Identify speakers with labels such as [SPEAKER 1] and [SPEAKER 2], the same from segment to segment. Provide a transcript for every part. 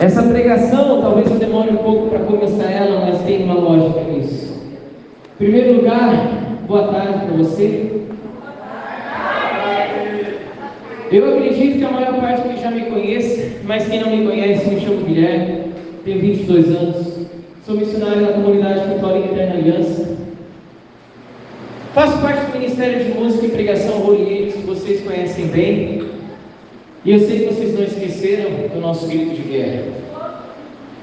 [SPEAKER 1] Essa pregação, talvez eu demore um pouco para começar ela, mas tem uma lógica nisso. Em primeiro lugar, boa tarde para você. Eu acredito que a maior parte que já me conhece, mas quem não me conhece, me chamo Guilherme, tenho 22 anos, sou missionário na comunidade católica Eterna Aliança. Faço parte do Ministério de Música e Pregação Holy que vocês conhecem bem. E eu sei que vocês não esqueceram do nosso grito de guerra.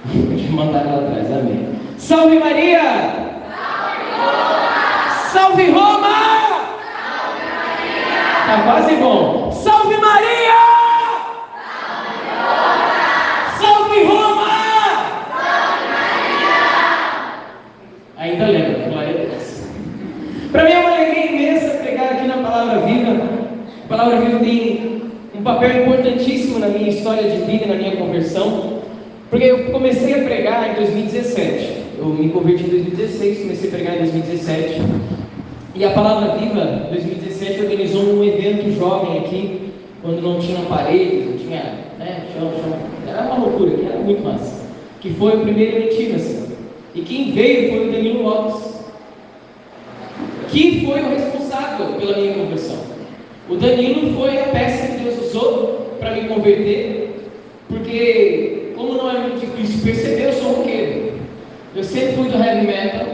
[SPEAKER 1] De mandar lá atrás, amém. Salve Maria! Salve Roma! Salve Roma! Salve Maria! Tá quase bom. Salve Maria! Salve Roma! Salve Roma! Salve Maria! Ainda lembra, glória a Deus. Para mim é uma alegria imensa pregar aqui na Palavra Viva. A Palavra Viva tem um papel importantíssimo na minha história de vida, na minha conversão, porque eu comecei a pregar em 2017. Eu me converti em 2016, comecei a pregar em 2017. E a Palavra Viva, 2017, organizou um evento jovem aqui, quando não tinha paredes, não tinha né, chão, chão. Era uma loucura, era muito massa. Que foi o primeiro em assim. E quem veio foi o Danilo Lopes, que foi o responsável pela minha conversão. O Danilo foi a peça que Deus usou para me converter, porque, como não é muito difícil perceber, eu sou roqueiro. Eu sempre fui do heavy metal,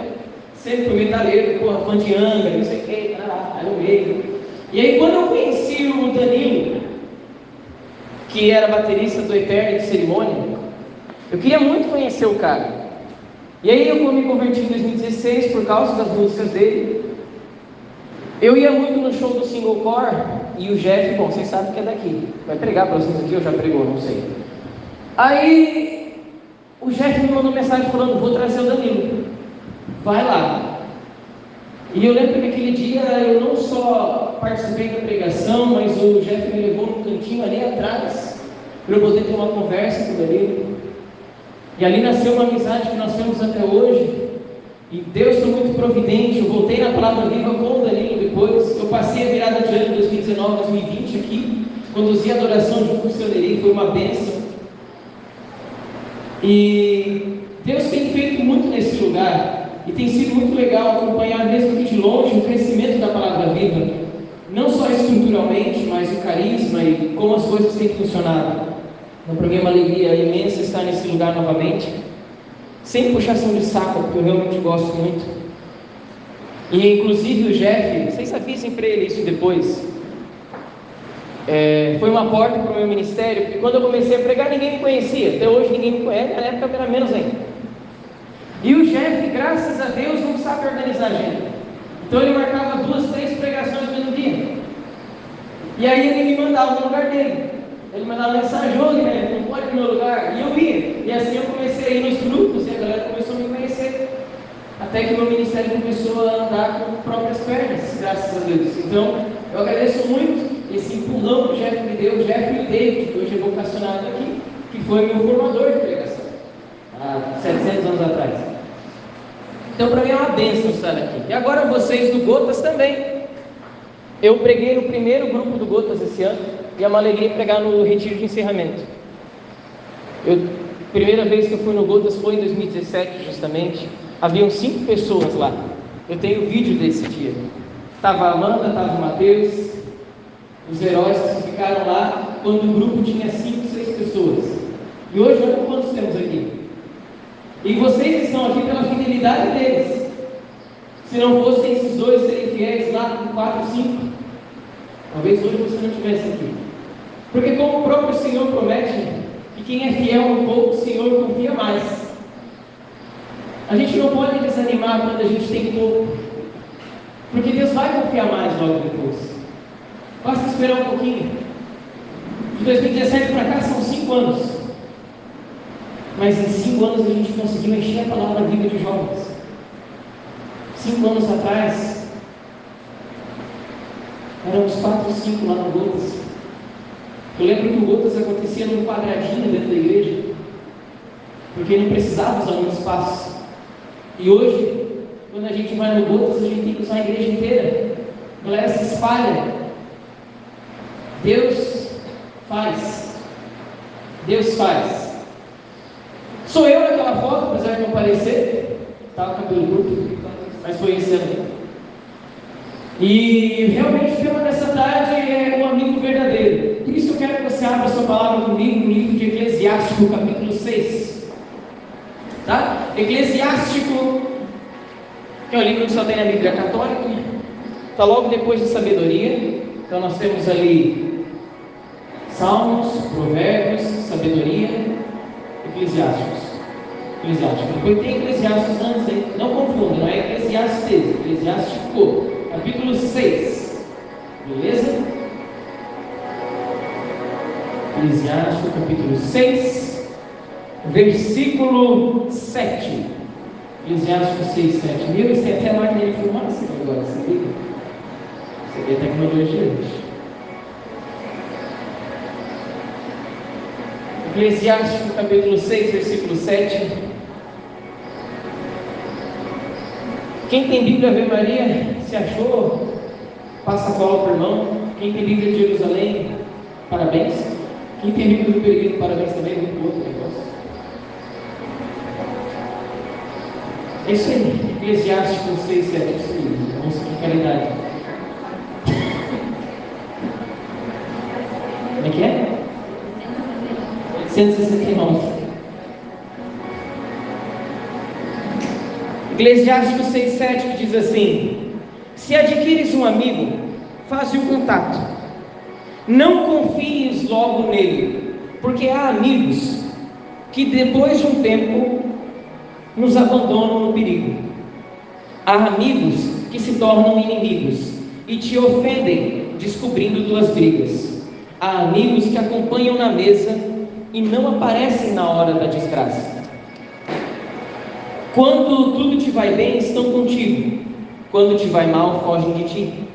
[SPEAKER 1] sempre fui metaleiro, fã de Angra, não sei o que, era o meio. E aí, quando eu conheci o Danilo, que era baterista do Eterno de Cerimônia, eu queria muito conhecer o cara. E aí, eu me converti em 2016 por causa das músicas dele. Eu ia muito no show do Single Core e o Jeff, bom, vocês sabem que é daqui. Vai pregar para vocês aqui ou já pregou, não sei. Aí o Jeff me mandou mensagem falando, vou trazer o Danilo. Vai lá. E eu lembro que aquele dia eu não só participei da pregação, mas o Jeff me levou num cantinho ali atrás para eu poder ter uma conversa com o Danilo. E ali nasceu uma amizade que nós temos até hoje. E Deus foi muito providente. Eu voltei na palavra viva com o Danilo depois. Eu passei a virada de ano 2019, 2020 aqui. Conduzi a adoração junto com o seu Neri, foi uma bênção. E Deus tem feito muito nesse lugar. E tem sido muito legal acompanhar, mesmo que de longe, o crescimento da palavra viva. Não só estruturalmente, mas o carisma e como as coisas têm funcionado. Então, para mim é uma alegria imensa estar nesse lugar novamente sem puxação de saco, porque eu realmente gosto muito. E inclusive o Jeff, vocês avisem para ele isso depois. É, foi uma porta para o meu ministério, porque quando eu comecei a pregar ninguém me conhecia, até hoje ninguém me conhece, na época era menos ainda. E o Jeff, graças a Deus, não sabe organizar agenda. Então ele marcava duas, três pregações no dia. E aí ele me mandava no lugar dele. Ele mandava mensagem, né? não pode ir no meu lugar. E eu ia. E assim eu comecei a ir nos grupos e a galera começou a me conhecer. Até que meu ministério começou a andar com próprias pernas, graças a Deus. Então, eu agradeço muito esse empurrão que o Jeff me deu, o Jeff e David, que hoje é vocacionado aqui, que foi meu formador de pregação, há 700 anos atrás. Então, para mim é uma bênção estar aqui. E agora vocês do Gotas também. Eu preguei no primeiro grupo do Gotas esse ano. E é uma alegria pregar no retiro de encerramento. Eu, primeira vez que eu fui no Gotas foi em 2017, justamente. Haviam cinco pessoas lá. Eu tenho vídeo desse dia. Estava a Amanda, estava o Mateus, os heróis que ficaram lá quando o grupo tinha cinco, seis pessoas. E hoje, olha quantos temos aqui. E vocês estão aqui pela fidelidade deles. Se não fossem esses dois serem fiéis lá com quatro, cinco, talvez hoje você não estivesse aqui. Porque, como o próprio Senhor promete, quem é fiel no pouco, o Senhor confia mais. A gente não pode desanimar quando a gente tem pouco, porque Deus vai confiar mais logo depois. Basta esperar um pouquinho. De 2017 para cá são cinco anos. Mas em cinco anos a gente conseguiu encher a palavra vida de jovens. Cinco anos atrás, éramos quatro, cinco lá no. Eu lembro que o Gotas acontecia num quadradinho dentro da igreja, porque não precisava usar muito espaço. E hoje, quando a gente vai no Gotas, a gente tem que usar a igreja inteira. A galera se espalha. Deus faz. Deus faz. Sou eu naquela foto, apesar de não parecer. Estava com cabelo curto, mas foi ano. E realmente o tema dessa tarde é o amigo verdadeiro. Por isso eu quero que você abra a sua palavra comigo no livro de Eclesiástico, capítulo 6. Tá? Eclesiástico, que é um livro que só tem na Bíblia Católica, está logo depois de sabedoria. Então nós temos ali Salmos, Provérbios, Sabedoria, Eclesiásticos. Eclesiástico. Depois tem Eclesiastes antes, hein? não confunda, não é Eclesiastes, Eclesiástico, capítulo 6. Beleza? Eclesiástico, capítulo 6, versículo 7. Eclesiástico 6, 7. Meu, isso tem até máquina de fumaça agora, sabia? Você vê a tecnologia hoje. Eclesiástico capítulo 6, versículo 7. Quem tem Bíblia Ave Maria, se achou, passa a cola para o irmão. Quem tem Bíblia de Jerusalém, parabéns. Quem tem Bíblia do Peregrino, parabéns também, muito outro negócio. É isso aí, Eclesiástico 6, 7, isso aí, vamos que caridade. Como é que é? 169. Eclesiástico 6,7 que diz assim: Se adquires um amigo, faze o contato. Não confies logo nele, porque há amigos que depois de um tempo nos abandonam no perigo. Há amigos que se tornam inimigos e te ofendem, descobrindo tuas brigas. Há amigos que acompanham na mesa e não aparecem na hora da desgraça. Quando tudo te vai bem, estão contigo. Quando te vai mal, fogem de ti.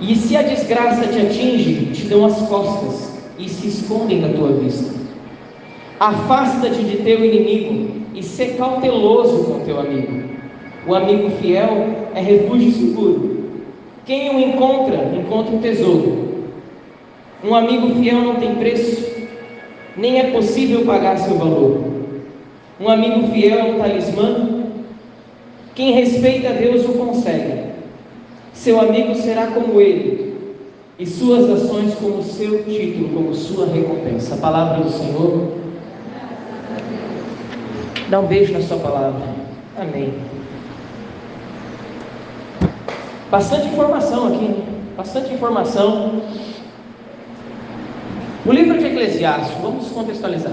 [SPEAKER 1] E se a desgraça te atinge, te dão as costas e se escondem da tua vista. Afasta-te de teu inimigo e sê cauteloso com teu amigo. O amigo fiel é refúgio seguro. Quem o encontra, encontra um tesouro. Um amigo fiel não tem preço, nem é possível pagar seu valor. Um amigo fiel é um talismã. Quem respeita Deus o consegue. Seu amigo será como ele, e suas ações como seu título, como sua recompensa. A palavra do Senhor. Dá um beijo na sua palavra. Amém. Bastante informação aqui, bastante informação. O livro de Eclesiástico, vamos contextualizar.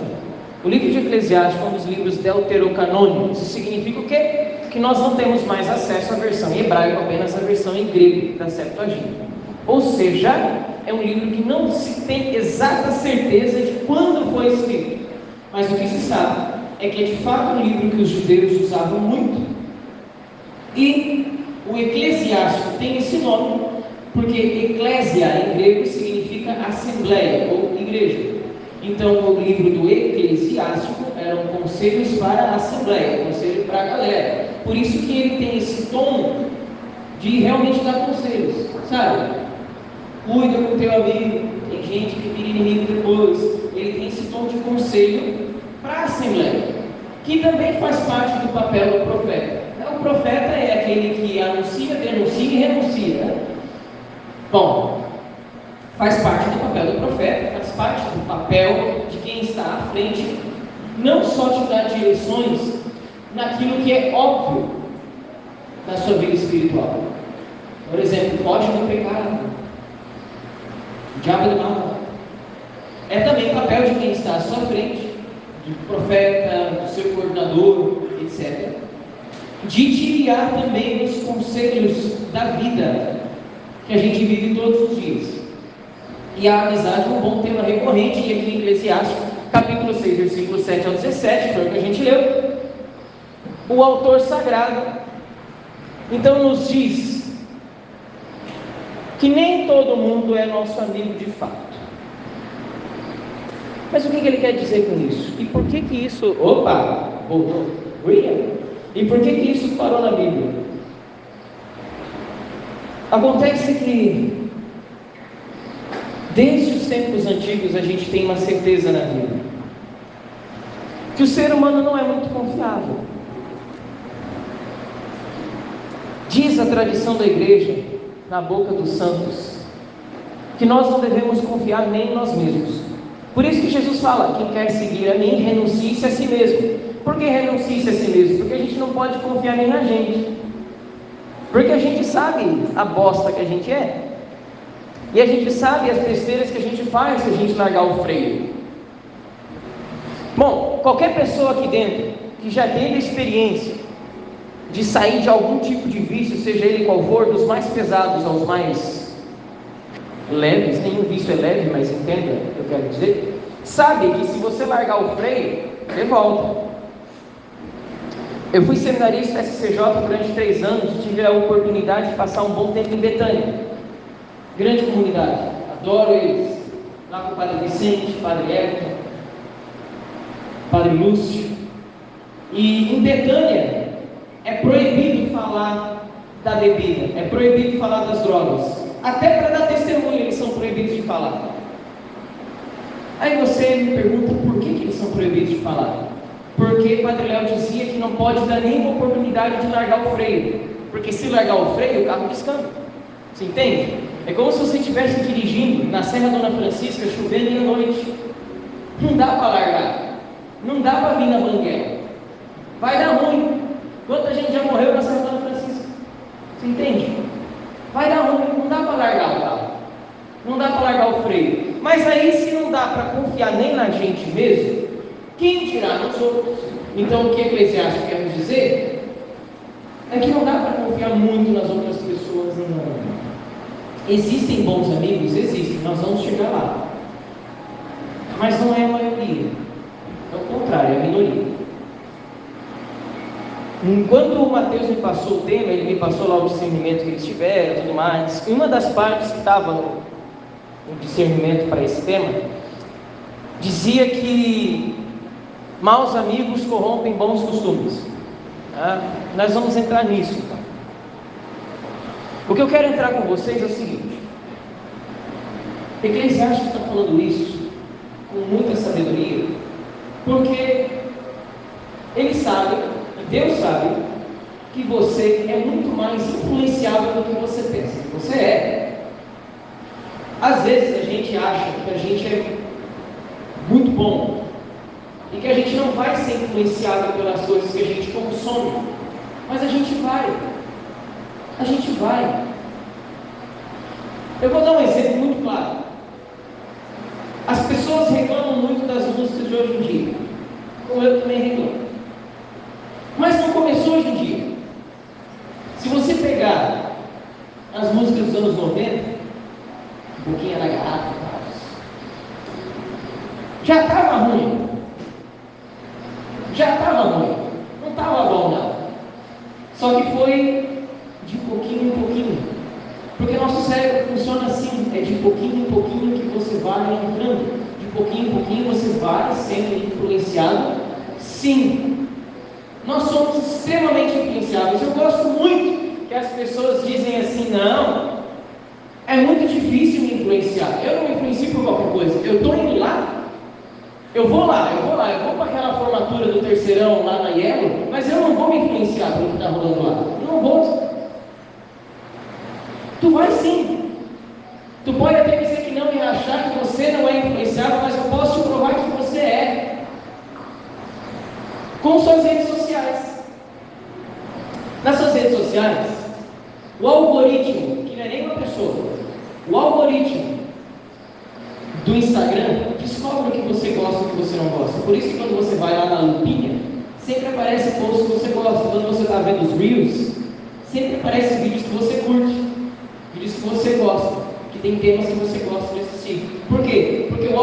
[SPEAKER 1] O livro de Eclesiástico é um dos livros deuterocanônicos. Isso significa o quê? Que nós não temos mais acesso à versão em hebraico, apenas à versão em grego da Septuaginta. Ou seja, é um livro que não se tem exata certeza de quando foi escrito. Mas o que se sabe é que é de fato um livro que os judeus usavam muito. E o Eclesiástico tem esse nome porque eclésia em grego significa assembleia ou igreja. Então, o livro do Eclesiástico eram conselhos para a assembleia, conselho para a galera. Por isso que ele tem esse tom de realmente dar conselhos, sabe? Cuida com teu amigo, tem gente que vira inimigo depois. Ele tem esse tom de conselho para a assembleia, que também faz parte do papel do profeta. O profeta é aquele que anuncia, denuncia e renuncia. Né? Bom, faz parte do papel do profeta, faz parte do papel de quem está à frente, não só te dar direções naquilo que é óbvio na sua vida espiritual. Por exemplo, pode não pecar, o diabo mal. É também papel de quem está à sua frente, do profeta, do seu coordenador, etc. De guiar também nos conselhos da vida, que a gente vive todos os dias. E a amizade é um bom tema recorrente, e aqui em Eclesiastes, capítulo 6, versículo 7 ao 17, foi o que a gente leu. O autor sagrado, então, nos diz que nem todo mundo é nosso amigo de fato. Mas o que, ele quer dizer com isso? E por que que isso... Opa! Voltou. E por que que isso parou na Bíblia? Acontece que, desde os tempos antigos, a gente tem uma certeza na vida. que o ser humano não é muito confiável. Diz a tradição da igreja, na boca dos santos, que nós não devemos confiar nem em nós mesmos. Por isso que Jesus fala: quem quer seguir a mim, renuncie-se a si mesmo. Por que renuncie-se a si mesmo? Porque a gente não pode confiar nem na gente. Porque a gente sabe a bosta que a gente é. E a gente sabe as besteiras que a gente faz se a gente largar o freio. Bom, qualquer pessoa aqui dentro que já teve experiência de sair de algum tipo de vício, seja ele qual for, dos mais pesados aos mais leves, nenhum vício é leve, mas entenda o que eu quero dizer, sabe que se você largar o freio, você volta. Eu fui seminarista SCJ durante três anos e tive a oportunidade de passar um bom tempo em Betânia. Grande comunidade, adoro eles. Lá com o Padre Vicente, Padre Everton, Padre Lúcio. E em Betânia é proibido falar da bebida, é proibido falar das drogas. Até para dar testemunho eles são proibidos de falar. Aí você me pergunta por que, que eles são proibidos de falar? Porque Padre Léo dizia que não pode dar nenhuma oportunidade de largar o freio. Porque se largar o freio, o carro descamba. Você entende? É como se você estivesse dirigindo na Serra Dona Francisca, chovendo à noite. Não dá para largar. Não dá para vir na banguela. Vai dar ruim. Quanta gente já morreu na Serra Dona Francisca? Você entende? Vai dar ruim. Não dá para largar o carro. Não dá para largar o freio. Mas aí, se não dá para confiar nem na gente mesmo, quem dirá nos outros? Então, o que Eclesiastes quer nos dizer é que não dá para confiar muito nas outras pessoas. Existem bons amigos? Existem, nós vamos chegar lá. Mas não é a maioria. É o contrário, é a minoria. Enquanto o Mateus me passou o tema, ele me passou lá o discernimento que eles tiveram e tudo mais. Uma das partes que estava no, discernimento para esse tema dizia que maus amigos corrompem bons costumes. Ah, nós vamos entrar nisso. Então. O que eu quero entrar com vocês é o seguinte: Eclesiastes está falando isso com muita sabedoria, porque ele sabe, Deus sabe, que você é muito mais influenciável do que você pensa que você é. Às vezes a gente acha que a gente é muito bom e que a gente não vai ser influenciado pelas coisas que a gente consome, mas a gente vai. A gente vai. Eu vou dar um exemplo muito claro. As pessoas reclamam muito das músicas de hoje em dia, como eu também reclamo. Começou hoje em dia. Se você pegar as músicas dos anos 90, um pouquinho na garrafa, já estava ruim. Já estava ruim. Não estava bom, não. Só que foi de pouquinho em pouquinho. Porque nosso cérebro funciona assim, é de pouquinho em pouquinho que você vai entrando. De pouquinho em pouquinho você vai sendo influenciado. Sim. Nós somos extremamente influenciáveis. Eu gosto muito que as pessoas dizem assim, não, é muito difícil me influenciar. Eu não me influencio por qualquer coisa. Eu estou indo lá, eu vou lá, eu vou lá, eu vou para aquela formatura do terceirão lá na Yellow, mas eu não vou me influenciar pelo que está rolando lá. Eu não vou. Tu vai sim. Tu pode até dizer que não e achar que você não é influenciável, mas eu posso te provar que você é. Com suas redes sociais. Nas suas redes sociais, o algoritmo, que não é nem uma pessoa, o algoritmo do Instagram descobre o que você gosta e o que você não gosta. Por isso que quando você vai lá na lupinha, sempre aparece posts que você gosta. Quando você está vendo os Reels, sempre aparece vídeos que você curte, vídeos que você gosta, que tem temas que você gosta de assistir. Por quê? Porque o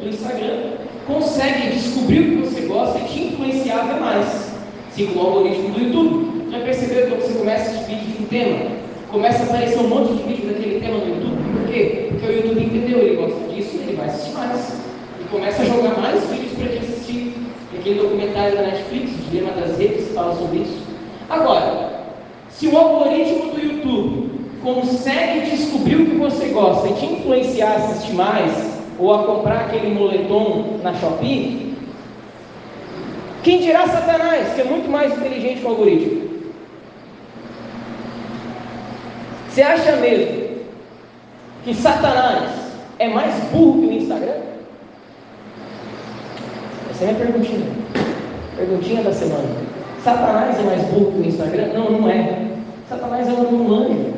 [SPEAKER 1] do Instagram consegue descobrir o que você gosta e te influenciar até mais. Como o algoritmo do YouTube. Já percebeu que você começa a vídeo de um tema, começa a aparecer um monte de vídeo daquele tema no YouTube? Por quê? Porque o YouTube entendeu, ele gosta disso, ele vai assistir mais. E começa a jogar mais vídeos para gente assistir. Aquele documentário da Netflix, Dilema das Redes, fala sobre isso. Agora, se o algoritmo do YouTube consegue descobrir o que você gosta e te influenciar a assistir mais, ou a comprar aquele moletom na Shopee, Quem dirá Satanás, que é muito mais inteligente que o algoritmo? Você acha mesmo que Satanás é mais burro que o Instagram? Essa é a minha perguntinha. Perguntinha da semana. Satanás é mais burro que o Instagram? Não, não é. Satanás é um anjo.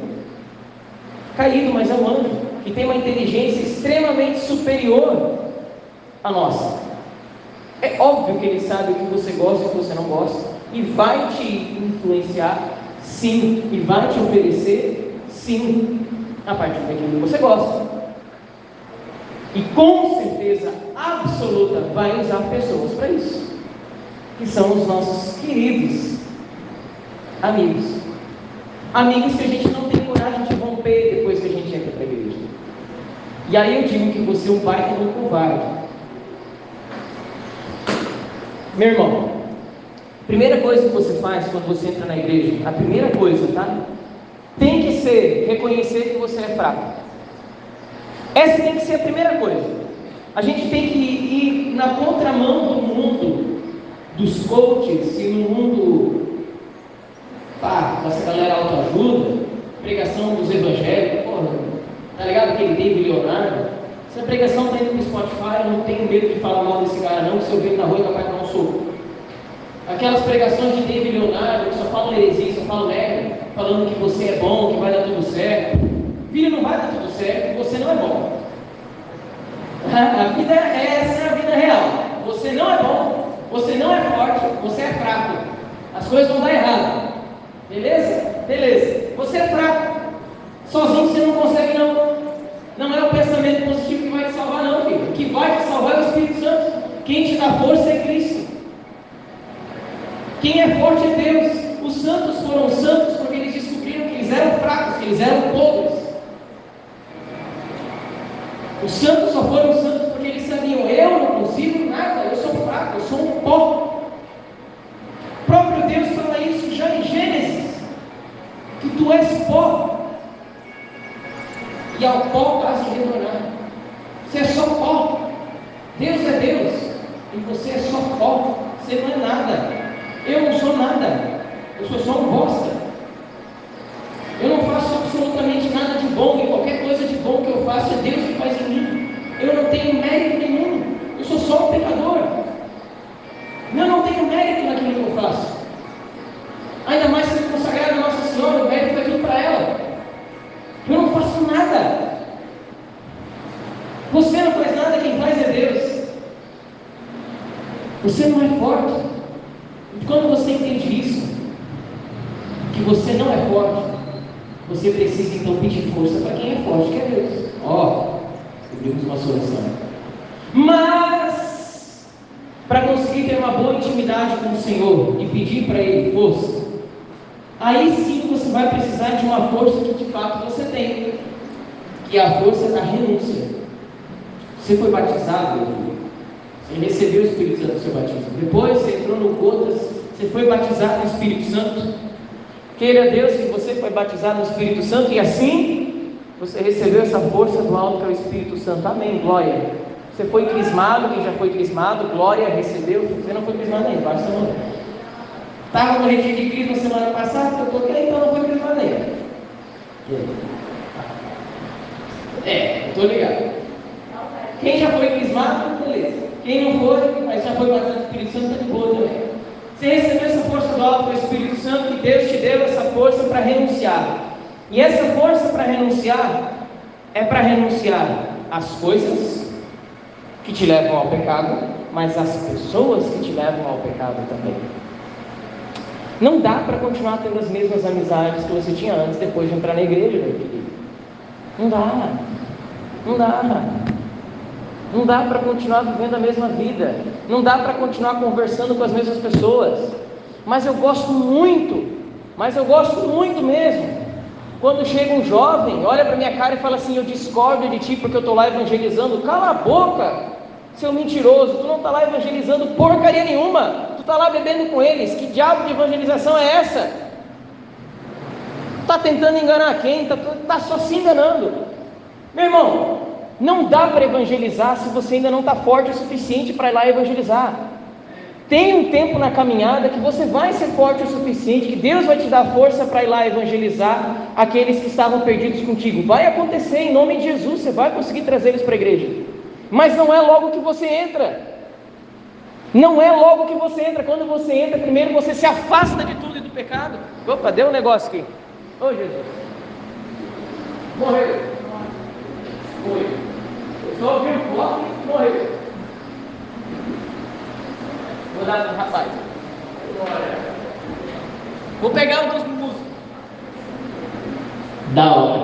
[SPEAKER 1] Caído, mas é um anjo. Que tem uma inteligência extremamente superior à nossa. É óbvio que ele sabe o que você gosta e o que você não gosta. E vai te influenciar, sim. E vai te oferecer, sim. A partir daquilo que você gosta. E com certeza absoluta vai usar pessoas para isso. Que são os nossos queridos amigos. Amigos que a gente não tem coragem de romper depois que a gente entra para a igreja. E aí eu digo que você é um baita um covarde meu irmão, primeira coisa que você faz quando você entra na igreja, a primeira coisa, tá? Tem que ser reconhecer que você é fraco. Essa tem que ser a primeira coisa. A gente tem que ir na contramão do mundo dos coaches e no mundo pá, dessa galera autoajuda, pregação dos evangélicos, tá ligado? Aquele David Leonardo. Se a pregação está indo para o Spotify, eu não tenho medo de falar mal desse cara, não, que se eu ver na rua, capaz de dar um soco. Aquelas pregações de David Leonardo, que só falam heresia, só falam merda, falando que você é bom, que vai dar tudo certo. Filho, não vai dar tudo certo, você não é bom. A vida é essa é a vida real. Você não é bom, você não é forte, você é fraco. As coisas vão dar errado. Beleza? Beleza. Você é fraco. Sozinho você não consegue não. Não é o pensamento positivo que vai te salvar, não, filho. O que vai te salvar é o Espírito Santo. Quem te dá força é Cristo. Quem é forte é Deus. Os santos foram santos porque eles descobriram que eles eram fracos, que eles eram pobres. Os santos só foram santos porque eles sabiam: eu não consigo nada, eu sou fraco, eu sou um pó. O próprio Deus fala isso já em Gênesis: que tu és pó e ao pó vai se retornar. Você é só pó. Deus é Deus. E você é só pó. Você não é nada. Eu não sou nada. Eu sou só um bosta. Eu não faço absolutamente nada de bom. E qualquer coisa de bom que eu faço é Deus que faz em mim. Eu não tenho mérito nenhum. Eu sou só um pecador. Eu não tenho mérito naquilo que eu faço. Ainda mais se consagrar a Nossa Senhora, o mérito é tudo para ela. Eu não faço nada. Você não faz nada, quem faz é Deus. Você não é forte. E quando você entende isso, que você não é forte, você precisa então pedir força para quem é forte, que é Deus. Ó, oh, uma solução. Mas, para conseguir ter uma boa intimidade com o Senhor e pedir para Ele força, aí sim você vai precisar de uma força que de fato você tem, que é a força da renúncia. Você foi batizado, você recebeu o Espírito Santo no seu batismo. Depois você entrou no Gotas, você foi batizado no Espírito Santo. Queira Deus que você foi batizado no Espírito Santo e assim você recebeu essa força do alto que é o Espírito Santo. Amém, glória. Você foi crismado, quem já foi crismado, glória, recebeu. Você não foi crismado ainda, baixa a mão. Estava no retiro de Cristo na semana passada, eu toquei, então não foi crismado ainda. É, estou ligado. Quem já foi crismado, beleza. Quem não foi, mas já foi batizado no Espírito Santo, está de boa também. Você recebeu essa força do alto do Espírito Santo e Deus te deu essa força para renunciar. E essa força para renunciar é para renunciar às coisas que te levam ao pecado, mas às pessoas que te levam ao pecado também. Não dá para continuar tendo as mesmas amizades que você tinha antes, depois de entrar na igreja, meu querido. Não dá. Não dá. Não dá para continuar vivendo a mesma vida. Não dá para continuar conversando com as mesmas pessoas. Mas eu gosto muito, mas eu gosto muito mesmo. Quando chega um jovem, olha para minha cara e fala assim: Eu discordo de ti porque eu estou lá evangelizando. Cala a boca, seu mentiroso. Tu não está lá evangelizando porcaria nenhuma. Tu está lá bebendo com eles. Que diabo de evangelização é essa? Está tentando enganar quem? Está tá só se enganando. Meu irmão, não dá para evangelizar se você ainda não está forte o suficiente para ir lá evangelizar. Tem um tempo na caminhada que você vai ser forte o suficiente, que Deus vai te dar força para ir lá evangelizar aqueles que estavam perdidos contigo. Vai acontecer em nome de Jesus, você vai conseguir trazer eles para a igreja. Mas não é logo que você entra. Não é logo que você entra. Quando você entra, primeiro você se afasta de tudo e do pecado. Opa, deu um negócio aqui. Ô oh, Jesus. Morreu. Foi. Só o bloco e morreu. Vou dar para o rapaz. Vou pegar um dos músicos. Da hora.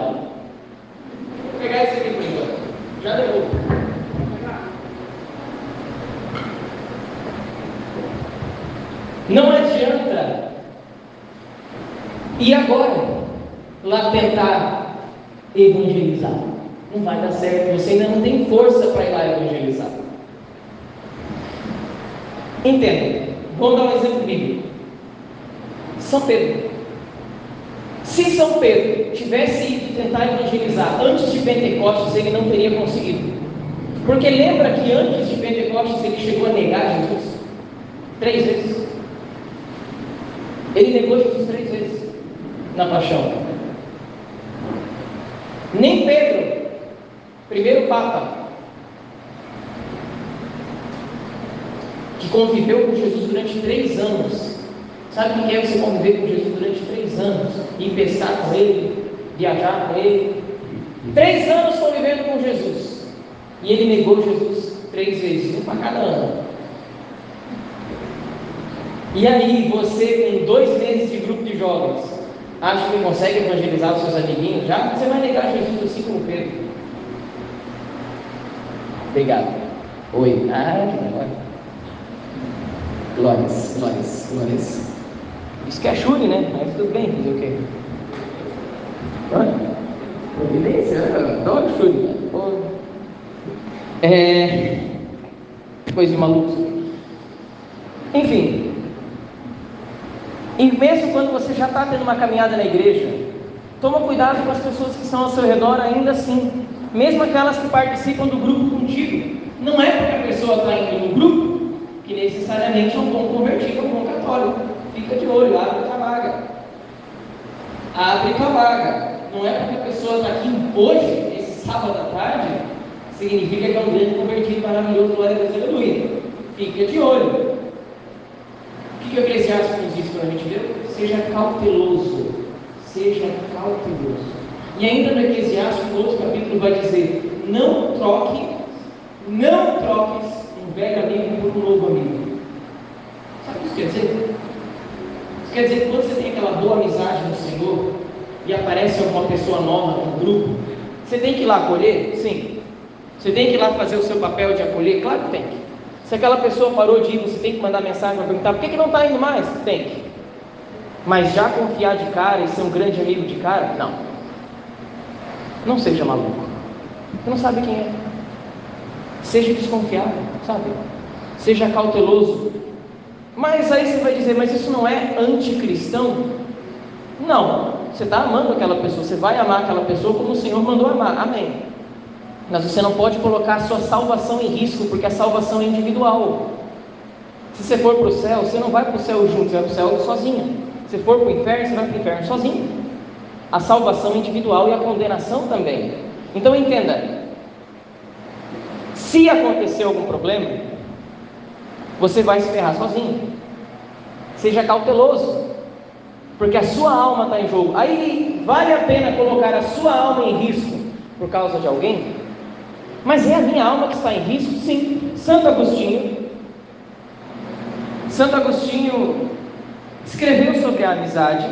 [SPEAKER 1] Vou pegar esse aqui por enquanto. Já devolvo. Não adianta. E agora? Lá tentar evangelizar. Não vai dar certo. Você ainda não tem força para ir lá evangelizar. Entenda. Vamos dar um exemplo bíblico. São Pedro. Se São Pedro tivesse ido tentar evangelizar antes de Pentecostes, ele não teria conseguido. Porque lembra que antes de Pentecostes ele chegou a negar Jesus? Três vezes. Ele negou Jesus três vezes na paixão. Nem Pedro, primeiro Papa, que conviveu com Jesus durante três anos. Sabe o que é você conviver com Jesus durante três anos? Ir com ele, viajar com ele. Três anos convivendo com Jesus. E ele negou Jesus três vezes, um para cada ano. E aí, você, com dois meses de grupo de jovens, acha que consegue evangelizar os seus amiguinhos? Já você vai negar Jesus assim como Pedro. Obrigado. Oi. Ah, que negócio. Glórias, glórias, glórias. Isso que é chune, né? Mas tudo bem, fazer o quê? Providência, eu adoro chune. É. Coisa de maluco. Enfim. E mesmo quando você já está tendo uma caminhada na igreja, toma cuidado com as pessoas que estão ao seu redor ainda assim. Mesmo aquelas que participam do grupo contigo. Não é porque a pessoa está indo no grupo que necessariamente é um bom convertido, é um bom católico. Fica de olho, abre tua vaga. Abre tua vaga. Não é porque a pessoa está aqui hoje, esse sábado à tarde, significa que é um grande convertido maravilhoso, glória a Deus, aleluia. Fica de olho. O que, que o Eclesiastes nos diz quando a gente vê? Seja cauteloso. Seja cauteloso. E ainda no Eclesiastes, no outro capítulo, vai dizer: não troque, não troques um velho amigo por um novo amigo. Sabe o que isso quer dizer? Isso quer dizer que quando você tem aquela boa amizade no Senhor e aparece alguma pessoa nova no grupo, você tem que ir lá acolher? Sim. Você tem que ir lá fazer o seu papel de acolher? Claro que tem que. Se aquela pessoa parou de ir, você tem que mandar mensagem para perguntar por que, que não está indo mais? Tem que. Mas já confiar de cara e ser um grande amigo de cara? Não. Não seja maluco. Você não sabe quem é. Seja desconfiado, sabe? Seja cauteloso. Mas aí você vai dizer, mas isso não é anticristão? Não, você está amando aquela pessoa, você vai amar aquela pessoa como o Senhor mandou amar, amém. Mas você não pode colocar a sua salvação em risco, porque a salvação é individual. Se você for para o céu, você não vai para o céu junto, você vai para o céu sozinho. Se for para o inferno, você vai para o inferno sozinho. A salvação individual e a condenação também. Então entenda, se acontecer algum problema, você vai se ferrar sozinho. Seja cauteloso, porque a sua alma está em jogo. Aí vale a pena colocar a sua alma em risco por causa de alguém? Mas é a minha alma que está em risco? Sim. Santo Agostinho, Santo Agostinho escreveu sobre a amizade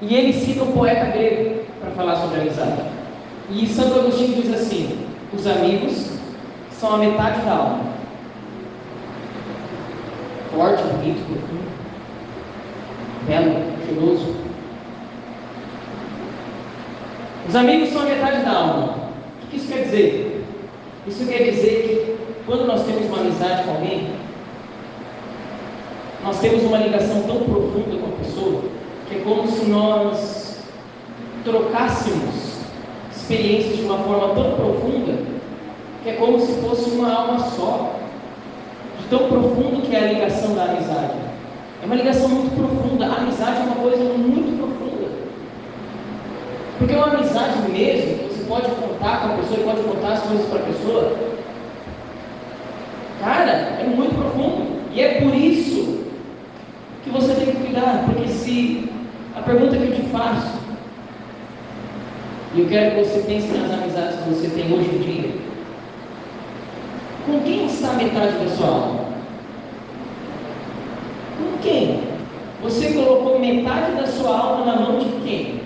[SPEAKER 1] e ele cita um poeta grego para falar sobre a amizade. E Santo Agostinho diz assim: os amigos são a metade da alma. Forte, bonito, profundo, belo, cheiroso. Os amigos são a metade da alma. O que isso quer dizer? Isso quer dizer que quando nós temos uma amizade com alguém, nós temos uma ligação tão profunda com a pessoa que é como se nós trocássemos experiências de uma forma tão profunda que é como se fosse uma alma só. de tão profundo que é a ligação da amizade. É uma ligação muito profunda. A amizade é uma coisa muito profunda. Porque uma amizade mesmo, você pode contar com a pessoa e pode contar as coisas para a pessoa. Cara, é muito profundo. E é por isso que você tem que cuidar. Porque se a pergunta que eu te faço, e eu quero que você pense nas amizades que você tem hoje em dia, com quem está metade da sua alma? Com quem? Você colocou metade da sua alma na mão de quem?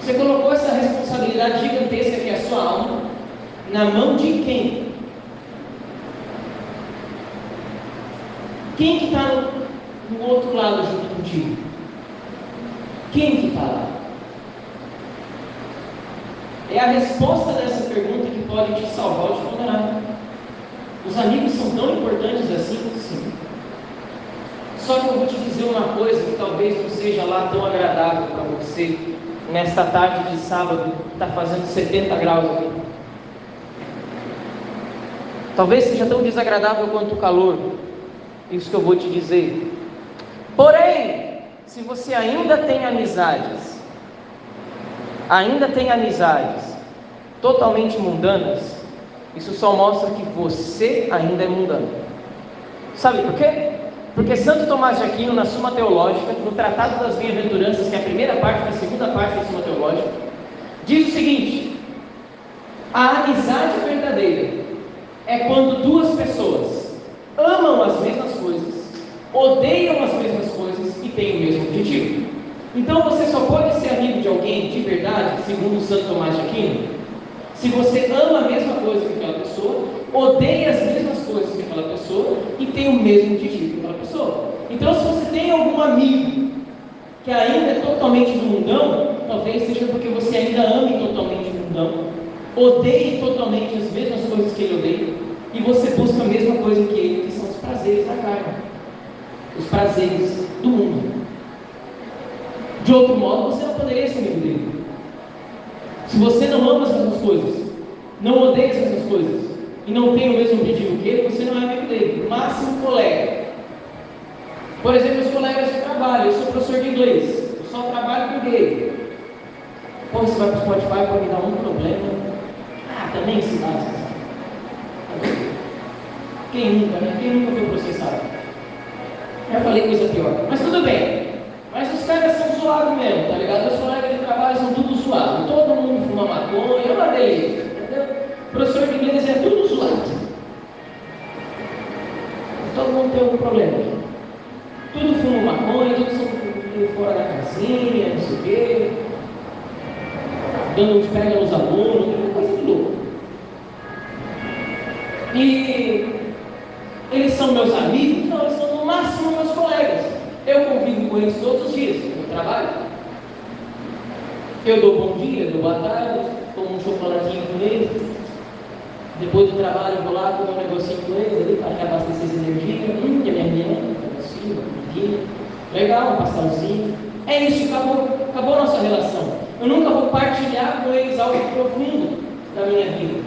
[SPEAKER 1] Você colocou essa responsabilidade gigantesca que é a sua alma na mão de quem? Quem que está no, no, outro lado junto contigo? Quem que está lá? É a resposta dessa pergunta que pode te salvar ou te condenar. Os amigos são tão importantes assim? Sim. Só que eu vou te dizer uma coisa que talvez não seja lá tão agradável para você nesta tarde de sábado, está fazendo 70 graus aqui. Talvez seja tão desagradável quanto o calor, isso que eu vou te dizer. Porém, se você ainda tem amizades, ainda tem amizades totalmente mundanas, isso só mostra que você ainda é mundano. Sabe por quê? Porque Santo Tomás de Aquino, na Suma Teológica, no Tratado das Bem-aventuranças, que é a primeira parte da segunda parte da Suma Teológica, diz o seguinte: a amizade verdadeira é quando duas pessoas amam as mesmas coisas, odeiam as mesmas coisas e têm o mesmo objetivo. Então você só pode ser amigo de alguém de verdade, segundo Santo Tomás de Aquino, se você ama a mesma coisa que aquela pessoa, odeia as mesmas coisas que aquela pessoa e tem o mesmo objetivo que aquela pessoa. Então, se você tem algum amigo que ainda é totalmente do mundão, talvez seja porque você ainda ame totalmente o mundão, odeie totalmente as mesmas coisas que ele odeia, e você busca a mesma coisa que ele, que são os prazeres da carne, os prazeres do mundo. De outro modo, você não poderia ser amigo dele. Se você não ama as mesmas coisas, não odeia as mesmas coisas, e não tem o mesmo objetivo que ele, você não é amigo dele. Máximo colega. Por exemplo, os colegas de trabalho. Eu sou professor de inglês. Eu só trabalho com gay. Pô, você vai para o Spotify para me dar um problema. Ah, também se dá. Quem nunca, né? Quem nunca foi processado? Já falei coisa pior. Mas tudo bem. Mas os caras são zoados mesmo, tá ligado? Os colegas de trabalho são tudo zoados. Todo mundo fuma maconha, é uma delícia, entendeu? Professor de inglês é tudo zoado. Todo mundo tem algum problema. Tudo fuma maconha, todos são fora da casinha, não sei o quê. Dando uns pega nos alunos, coisa de louco. E eles são meus amigos? Não, eles são no máximo meus colegas. Eu convivo com eles todos os dias no trabalho. Eu dou bom dia, dou boa tarde, tomo um chocolatinho com eles. Depois do trabalho, vou lá, tomo um negocinho com eles ali para reabastecer essa energia. Hum, um negocinho, comidinha. Legal, um pastelzinho. É isso, acabou, acabou a nossa relação. Eu nunca vou partilhar com eles algo profundo da minha vida.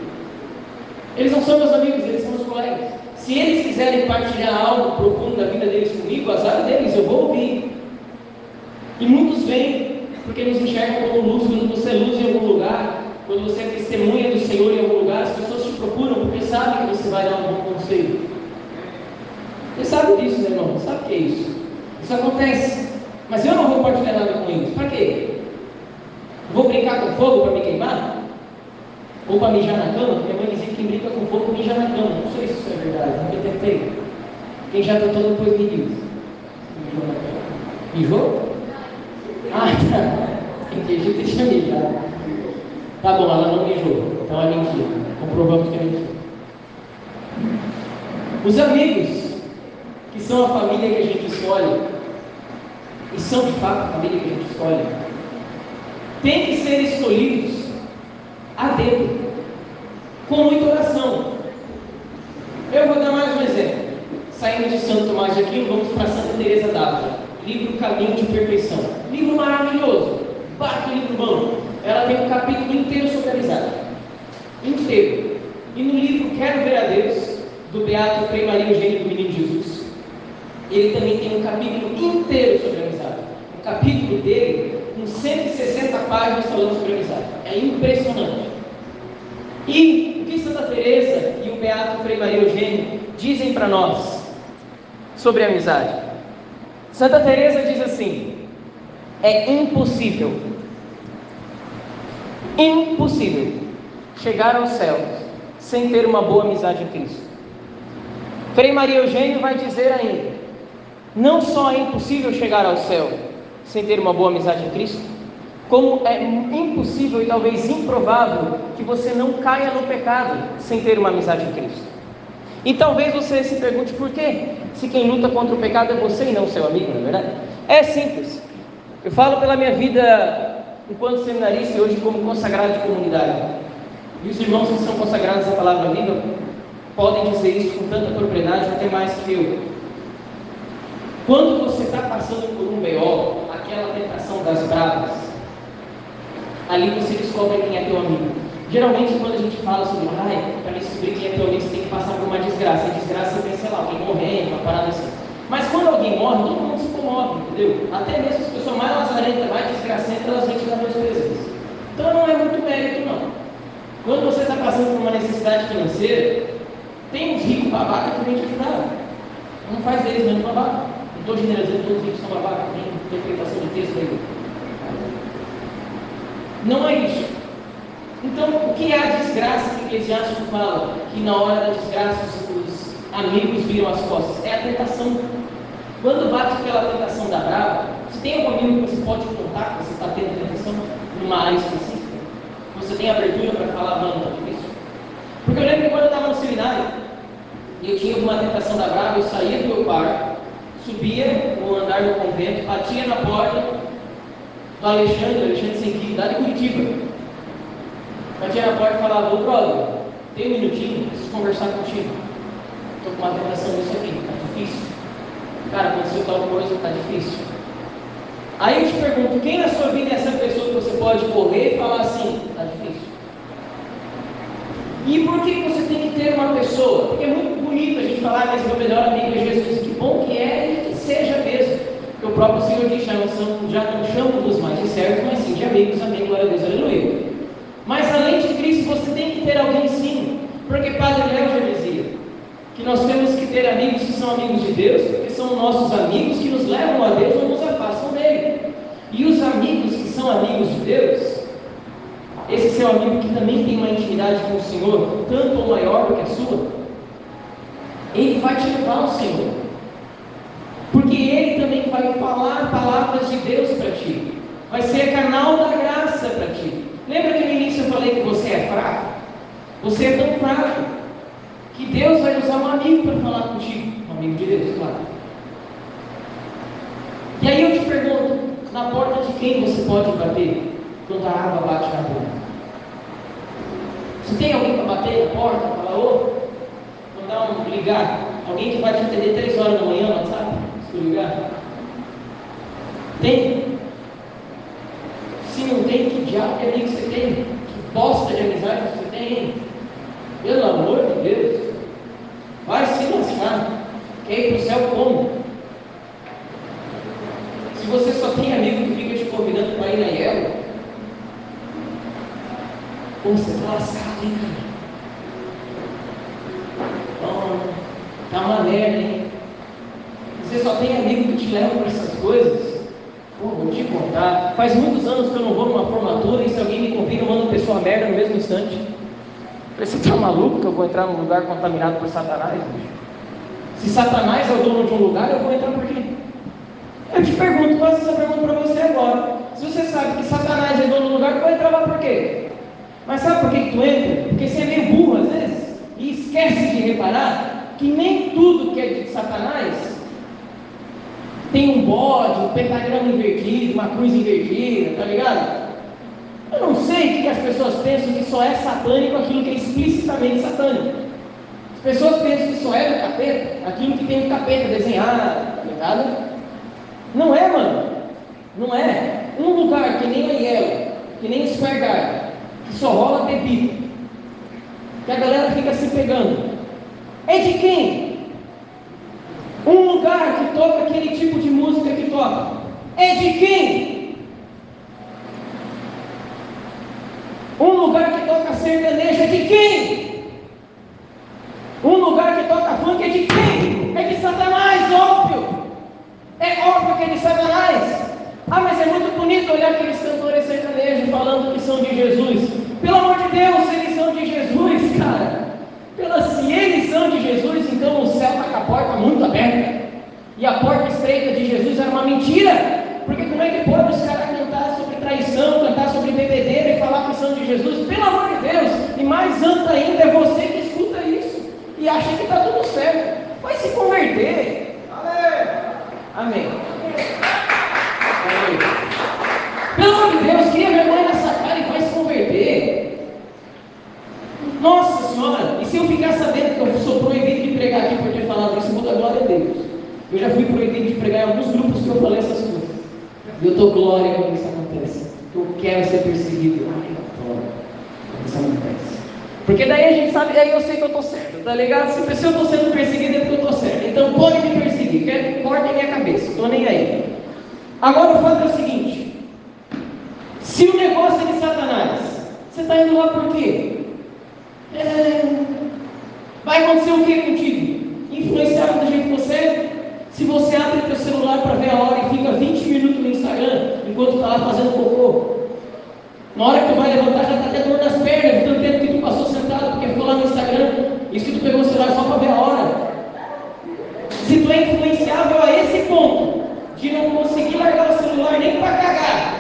[SPEAKER 1] Eles não são meus amigos, eles são meus colegas. Se eles quiserem partilhar algo profundo da vida deles comigo, azar deles, eu vou ouvir. E muitos vêm porque nos enxergam como luz, quando você é luz em algum lugar, quando você é testemunha do Senhor em algum lugar, as pessoas te procuram porque sabem que você vai dar um bom conselho. Você sabe disso, meu irmão? Sabe o que é isso? Isso acontece. Mas eu não vou partilhar nada com eles. Para quê? Vou brincar com fogo para me queimar? Ou para mijar na cama, minha mãe dizia que quem brinca com fogo mija na cama. Não sei se isso é verdade, nunca tentei. Quem já tentou depois me diz. Mijou? Ah, tá. Entendi que tinha mijado. Tá bom, ela não mijou. Então é mentira. Comprovamos que é mentira. Os amigos, que são a família que a gente escolhe, e são de fato a família que a gente escolhe, têm que ser escolhidos a dedo com muita oração. Eu vou dar mais um exemplo. Saindo de Santo Tomás de Aquino, vamos para Santa Teresa d'Ávila. Livro Caminho de Perfeição. Livro maravilhoso. Bato livro bom. Ela tem um capítulo inteiro sobre amizade. Inteiro. E no livro Quero Ver a Deus, do Beato Frei Maria Eugênio do Menino Jesus. Ele também tem um capítulo inteiro sobre amizade. O capítulo dele, com 160 páginas falando sobre amizade. É impressionante. E o que Santa Teresa e o Beato Frei Maria Eugênio dizem para nós sobre amizade? Santa Teresa diz assim: é impossível, impossível chegar ao céu sem ter uma boa amizade em Cristo. Frei Maria Eugênio vai dizer ainda: não só é impossível chegar ao céu sem ter uma boa amizade em Cristo, como é impossível e talvez improvável que você não caia no pecado sem ter uma amizade em Cristo. E talvez você se pergunte por quê? Se quem luta contra o pecado é você e não seu amigo, não é verdade? É simples. Eu falo pela minha vida enquanto seminarista e hoje como consagrado de comunidade. E os irmãos que são consagrados à palavra viva podem dizer isso com tanta propriedade, até mais que eu. Quando você está passando por um BO, aquela tentação das bravas, ali você descobre quem é teu amigo. Geralmente, quando a gente fala sobre, ai, para descobrir quem é teu amigo, você tem que passar por uma desgraça. E desgraça pensa, sei lá, alguém morrendo, uma parada assim. Mas quando alguém morre, todo mundo se comove, entendeu? Até mesmo as pessoas mais lazarentas, mais desgracentas, elas vêm te dar dois presentes. Então não é muito mérito, não. Quando você está passando por uma necessidade financeira, tem uns ricos babacas que vêm te ajudar. Não faz deles mesmo babaca. Não estou generalizando todos os ricos são babacas, tem interpretação de texto aí. Não é isso. Então, o que é a desgraça que o Eclesiástico fala? Que na hora da desgraça os amigos viram as costas. É a tentação. Quando bate aquela tentação da brava, se tem algum amigo que você pode contar que você está tendo tentação numa área específica, você tem abertura para falar, não, está difícil. Porque eu lembro que quando eu estava no seminário, eu tinha uma tentação da brava, eu saía do meu quarto, subia o andar do convento, batia na porta do Alexandre, Alexandre Senquim, lá de Curitiba. Batia na porta e falava, ô brother, tem um minutinho, preciso conversar contigo. Estou com uma tentação disso aqui, está difícil. Cara, aconteceu tal coisa, está difícil. Aí eu te pergunto, quem na sua vida é essa pessoa que você pode correr e falar assim, está difícil? E por que você tem que ter uma pessoa? Porque é muito bonito a gente falar, mas meu melhor amigo é Jesus. Que bom que é e que seja mesmo. Porque o próprio Senhor diz, já não, são, já não mais de servos, mas sim de amigos. Amém, glória a Deus, aleluia. Mas além de Cristo, você tem que ter alguém sim. Porque Padre Léo já dizia que nós temos que ter amigos que são amigos de Deus, porque são nossos amigos que nos levam a Deus ou nos afastam dele. E os amigos que são amigos de Deus, esse seu amigo que também tem uma intimidade com o Senhor, tanto ou maior do que a sua, ele vai te levar ao Senhor. Porque ele também vai falar palavras de Deus para ti. Vai ser canal da graça para ti. Lembra que no início eu falei que você é fraco? Você é tão fraco que Deus vai usar um amigo para falar contigo. Um amigo de Deus, claro. E aí eu te pergunto, na porta de quem você pode bater quando a água bate na porta? Se tem alguém para bater na porta, falar, ô, mandar um ligar, alguém que vai te atender três horas da manhã, não sabe? Se tu ligar. Tem? Se não tem, que diabo de amigo você tem? Que bosta de amizade você tem? Pelo amor de Deus. Vai se lascar. Quer ir para o céu como? Se você só tem amigo que fica te convidando para ir na IEL, como você lascado, hein, cara? Então, tá uma merda, hein? Você só tem amigo que te leva para essas coisas? Pô, vou te contar. Faz muitos anos que eu não vou numa formatura e se alguém me convida, eu mando uma pessoa merda no mesmo instante. Você está maluco que eu vou entrar num lugar contaminado por Satanás? Se Satanás é o dono de um lugar, eu vou entrar por quê? Eu te pergunto, faço essa pergunta para você agora. Se você sabe que Satanás é dono do lugar, tu vai entrar lá por quê? Mas sabe por que, tu entra? Porque você é meio burro às vezes e esquece de reparar que nem tudo que é de Satanás tem um bode, um pentagrama invertido, uma cruz invertida, tá ligado? Eu não sei o que as pessoas pensam que só é satânico aquilo que é explicitamente satânico. As pessoas pensam que só é do capeta aquilo que tem o capeta desenhado, tá ligado? Não é, mano. Não é. Um lugar que nem a Yellow, que nem o Square Garden, só rola bebida, que a galera fica se pegando. é de quem? Um lugar que toca aquele tipo de música que toca é de quem? Um lugar que toca sertanejo é de quem? Um lugar que toca funk é de quem? É de Satanás, óbvio. É óbvio que é de Satanás. Ah, mas é muito bonito olhar aqueles falando que são de Jesus. Pelo amor de Deus, eles são de Jesus, cara. Pela, se eles são de Jesus, então o céu está com a porta muito aberta. E a porta estreita de Jesus era uma mentira. Porque como é que pode os caras cantar sobre traição, cantar sobre bebedeira e falar que são de Jesus? Pelo amor de Deus! E mais santo ainda é você que escuta isso e acha que está tudo certo. Vai se converter. Amém. Amém. Pelo amor de Deus, cria vergonha nessa cara e vai se converter. Nossa Senhora, e se eu ficar sabendo que eu sou proibido de pregar aqui por ter falado isso, muda a glória a Deus. Eu já fui proibido de pregar em alguns grupos que eu falei essas coisas. E eu dou glória quando isso acontece. Eu quero ser perseguido. Ai, glória. Quando isso acontece. Porque daí a gente sabe, aí eu sei que eu estou certo, tá ligado? Se, eu estou sendo perseguido é porque eu estou certo. Então pode me perseguir, quer corte minha cabeça, estou nem aí. Agora o fato é o seguinte: se o negócio é de Satanás, você está indo lá por quê? É... Vai acontecer o que contigo? Influenciado do jeito que você é? Se você abre seu celular para ver a hora e fica 20 minutos no Instagram, enquanto está lá fazendo cocô, na hora que tu vai levantar já está até dor nas pernas, tanto tempo que tu passou sentado, porque ficou lá no Instagram, isso que tu pegou o celular só para ver a hora. Se tu é influenciável a esse ponto, de não conseguir largar o celular nem para cagar,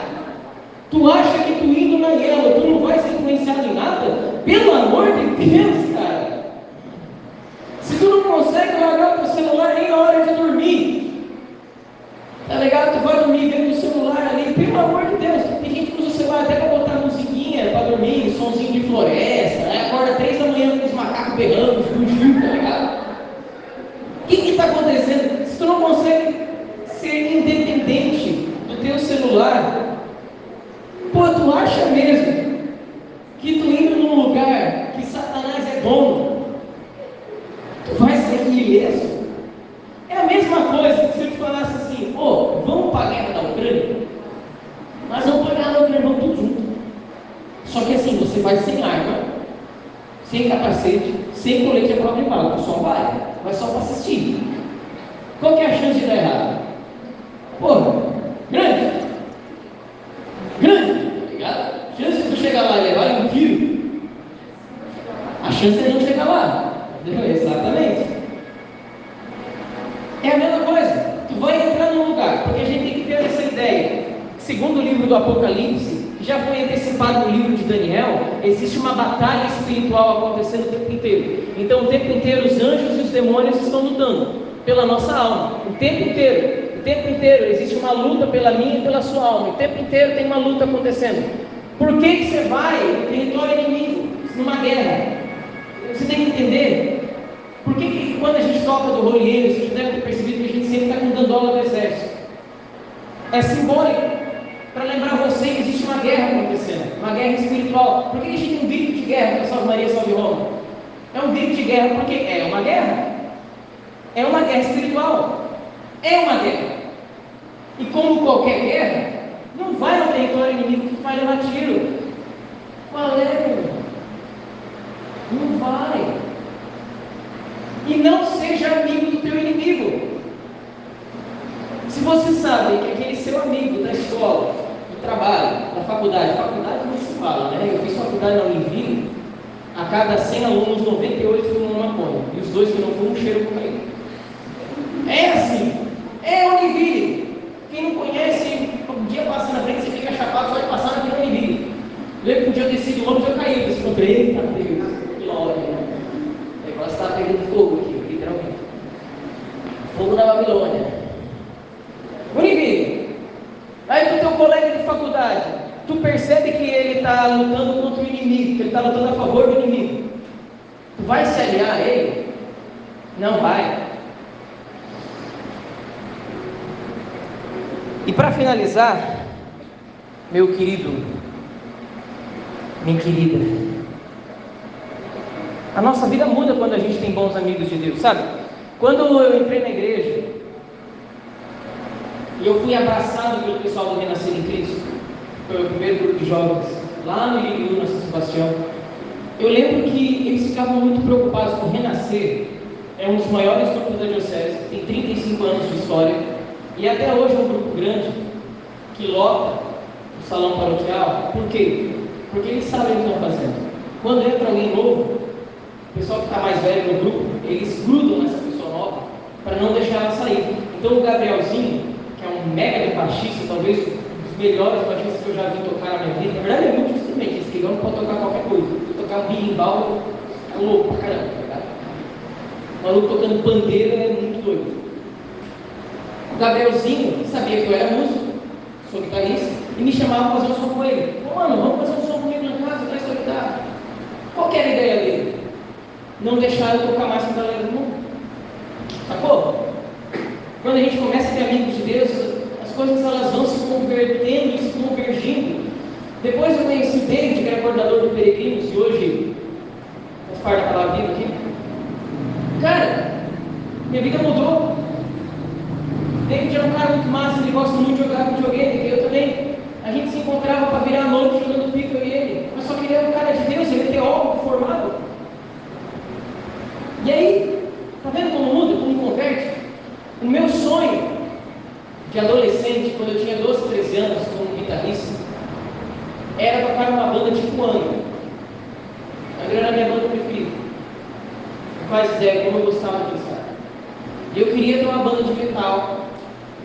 [SPEAKER 1] tu acha que tu indo na Yellow, tu não vai ser influenciado em nada? Pelo amor de Deus, cara! Se tu não consegue largar o teu celular nem na hora de dormir, tá ligado? Tu vai dormir vendo o celular ali, pelo amor de Deus. Tem gente que usa o celular até para botar musiquinha para dormir, somzinho de floresta, né? acorda três da manhã com os macacos berrando, fugindo, tá ligado? O que está acontecendo? Se tu não consegue ser independente do teu celular, pô, tu acha mesmo que tu indo num lugar que Satanás é dono, vai ser ileso. É a mesma coisa que se eu te falasse assim, pô, vamos para a guerra da Ucrânia, mas vamos para a guerra da Ucrânia, vamos tudo junto. Só que assim, você vai sem arma, sem capacete, sem colete à prova de bala, tu só vai, vai só para assistir. Qual que é a chance de dar errado? Porra, grande. Grande, tá ligado? A chance de tu chegar lá e levar um tiro, a chance é não chegar lá. Exatamente. É a mesma coisa. Tu vai entrar num lugar, porque a gente tem que ter essa ideia. Segundo o livro do Apocalipse, que já foi antecipado no livro de Daniel, existe uma batalha espiritual acontecendo o tempo inteiro. Então, o tempo inteiro, os anjos e os demônios estão lutando pela nossa alma. O tempo inteiro. O tempo inteiro existe uma luta pela minha e pela sua alma. O tempo inteiro tem uma luta acontecendo. Por que, que você vai no território inimigo, numa guerra? Você tem que entender por que, que quando a gente toca do rolinho, vocês devem ter percebido que a gente sempre está com dandola do exército. É simbólico. Para lembrar você que existe uma guerra acontecendo, uma guerra espiritual. Por que a gente tem um grito de guerra para Salve Maria, Salve Roma? É um grito de guerra porque é uma guerra. É uma guerra espiritual. É uma guerra. E como qualquer guerra, não vai no território inimigo que vai levar tiro. Qual é, não vai. E não seja amigo do teu inimigo. Se você sabe que da escola, do trabalho, da faculdade, faculdade não se fala, né? Eu fiz faculdade na Univille, a cada 100 alunos, 98 fumam maconha. E os dois que não fumam, cheiram cocaína. É assim. É Univille. Quem não conhece, um dia passa na frente, você fica chapado, só de passar naquele Univille. Lembro que um dia eu desci do ônibus, eu caí, eu disse, eita Deus glória. O negócio está pegando fogo aqui, literalmente. Fogo na Babilônia. Univi. Aí o teu colega de faculdade, tu percebe que ele está lutando contra o inimigo, que ele está lutando a favor do inimigo. Tu vai se aliar a ele? Não vai. E para finalizar, meu querido, minha querida, A nossa vida muda quando a gente tem bons amigos de Deus, sabe? Quando eu entrei na igreja e eu fui abraçado pelo pessoal do Renascer em Cristo, foi o primeiro grupo de jovens lá no Iribiú, na São Sebastião. Eu lembro que eles ficavam muito preocupados com Renascer. É um dos maiores grupos da Diocese, tem 35 anos de história e até hoje é um grupo grande que lota o salão paroquial. Por quê? Porque eles sabem o que estão fazendo. Quando entra alguém novo, o pessoal que está mais velho no grupo, eles grudam nessa pessoa nova para não deixar ela sair. Então o Gabrielzinho, que é um mega baixista, talvez melhores baixistas que eu já vi tocar na minha vida, na verdade é muito dificilmente, esse não pode tocar qualquer coisa. Tocar um birimbau é louco pra caramba, tá ligado? O maluco tocando pandeira é muito doido. O Gabrielzinho sabia que eu era músico, sou guitarrista, e me chamava para fazer um som com ele. Ô mano, vamos fazer um som comigo na casa, traz sua guitarra. Qual era a ideia dele? Não deixar eu tocar mais com a galera do mundo. Sacou? Quando a gente começa a ter amigos de Deus, coisas elas vão se convertendo e se convergindo. Depois eu conheci David, que era coordenador do Peregrinos, e hoje faz parte da viva aqui. Cara, minha vida mudou. David era um cara muito massa, ele gosta muito de jogar videogame, eu também. A gente se encontrava para virar a noite jogando pico e ele. Mas só que ele era um cara de Deus, ele é teólogo formado. E aí, tá vendo como muda, como converte? O meu sonho de adolescente, quando eu tinha 12, 13 anos, como guitarrista, era tocar numa banda tipo Angra. Angra era a minha banda preferida. Faz ideia como eu gostava disso. E eu queria ter uma banda de metal